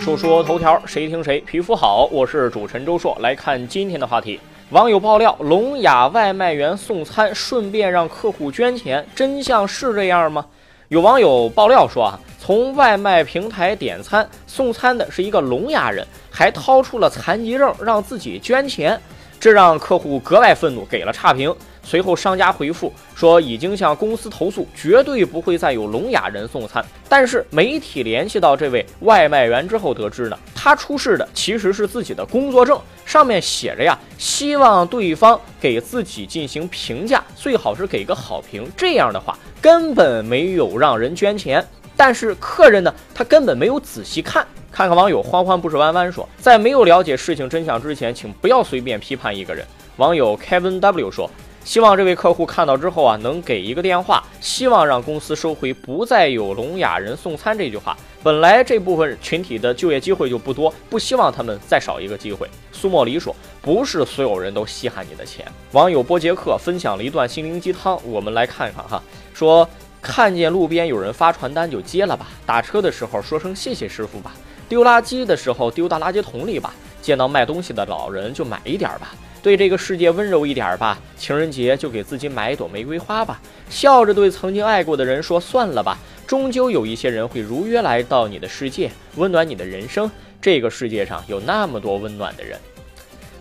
说说头条，谁听谁皮肤好。我是主持人周硕，来看今天的话题。网友爆料，聋哑外卖员送餐，顺便让客户捐钱，真相是这样吗？有网友爆料说啊，从外卖平台点餐送餐的是一个聋哑人，还掏出了残疾证让自己捐钱，这让客户格外愤怒，给了差评。随后商家回复说已经向公司投诉，绝对不会再有聋哑人送餐。但是媒体联系到这位外卖员之后，得知呢，他出示的其实是自己的工作证，上面写着呀，希望对方给自己进行评价，最好是给个好评。这样的话。根本没有让人捐钱，但是客人呢，他根本没有仔细看。看看网友欢欢不是弯弯说，在没有了解事情真相之前，请不要随便批判一个人。网友 Kevin W 说。希望这位客户看到之后啊，能给一个电话，希望让公司收回“不再有聋哑人送餐”这句话。本来这部分群体的就业机会就不多，不希望他们再少一个机会。苏莫离说：“不是所有人都稀罕你的钱。”网友波杰克分享了一段心灵鸡汤，我们来看看哈。说看见路边有人发传单就接了吧，打车的时候说声谢谢师傅吧，丢垃圾的时候丢到垃圾桶里吧，见到卖东西的老人就买一点吧。对这个世界温柔一点吧，情人节就给自己买一朵玫瑰花吧，笑着对曾经爱过的人说算了吧，终究有一些人会如约来到你的世界，温暖你的人生。这个世界上有那么多温暖的人。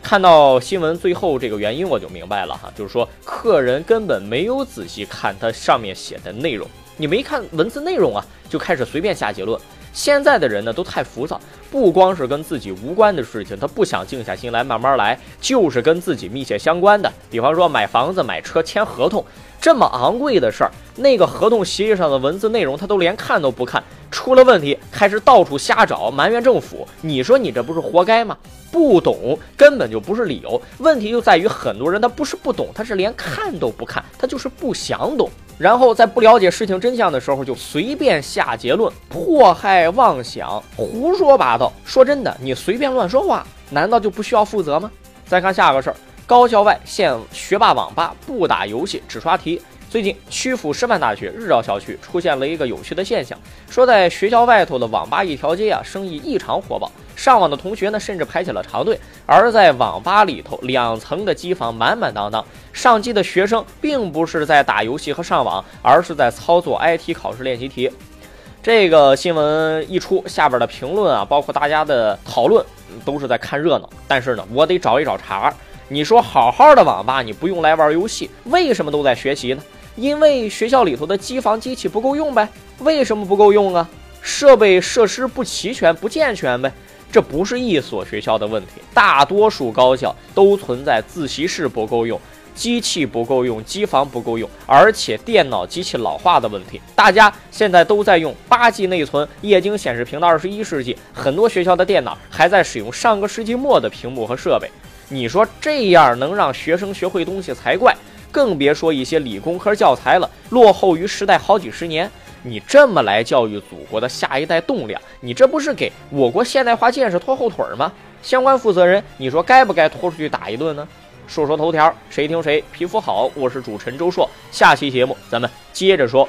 看到新闻最后这个原因，我就明白了哈，就是说客人根本没有仔细看他上面写的内容，你没看文字内容啊，就开始随便下结论。现在的人呢都太浮躁，不光是跟自己无关的事情，他不想静下心来慢慢来，就是跟自己密切相关的，比方说买房子、买车、签合同，这么昂贵的事儿，那个合同协议上的文字内容他都连看都不看，出了问题开始到处瞎找，埋怨政府，你说你这不是活该吗？不懂根本就不是理由，问题就在于很多人他不是不懂，他是连看都不看，他就是不想懂。然后在不了解事情真相的时候，就随便下结论，迫害妄想，胡说八道。说真的，你随便乱说话，难道就不需要负责吗？再看下个事儿，高校外现学霸网吧不打游戏，只刷题。最近，曲阜师范大学日照校区出现了一个有趣的现象，说在学校外头的网吧一条街啊，生意异常火爆，上网的同学呢，甚至排起了长队。而在网吧里头，两层的机房满满当当，上机的学生并不是在打游戏和上网，而是在操作 IT 考试练习题。这个新闻一出，下边的评论啊，包括大家的讨论，都是在看热闹。但是呢，我得找一找茬。你说好好的网吧，你不用来玩游戏，为什么都在学习呢？因为学校里头的机房机器不够用呗？为什么不够用啊？设备设施不齐全、不健全呗？这不是一所学校的问题，大多数高校都存在自习室不够用、机器不够用、机房不够用，而且电脑机器老化的问题。大家现在都在用八 G 内存、液晶显示屏的二十一世纪，很多学校的电脑还在使用上个世纪末的屏幕和设备。你说这样能让学生学会东西才怪。更别说一些理工科教材了，落后于时代好几十年。你这么来教育祖国的下一代栋梁，你这不是给我国现代化建设拖后腿吗？相关负责人，你说该不该拖出去打一顿呢？说说头条，谁听谁皮肤好。我是主持人周硕，下期节目咱们接着说。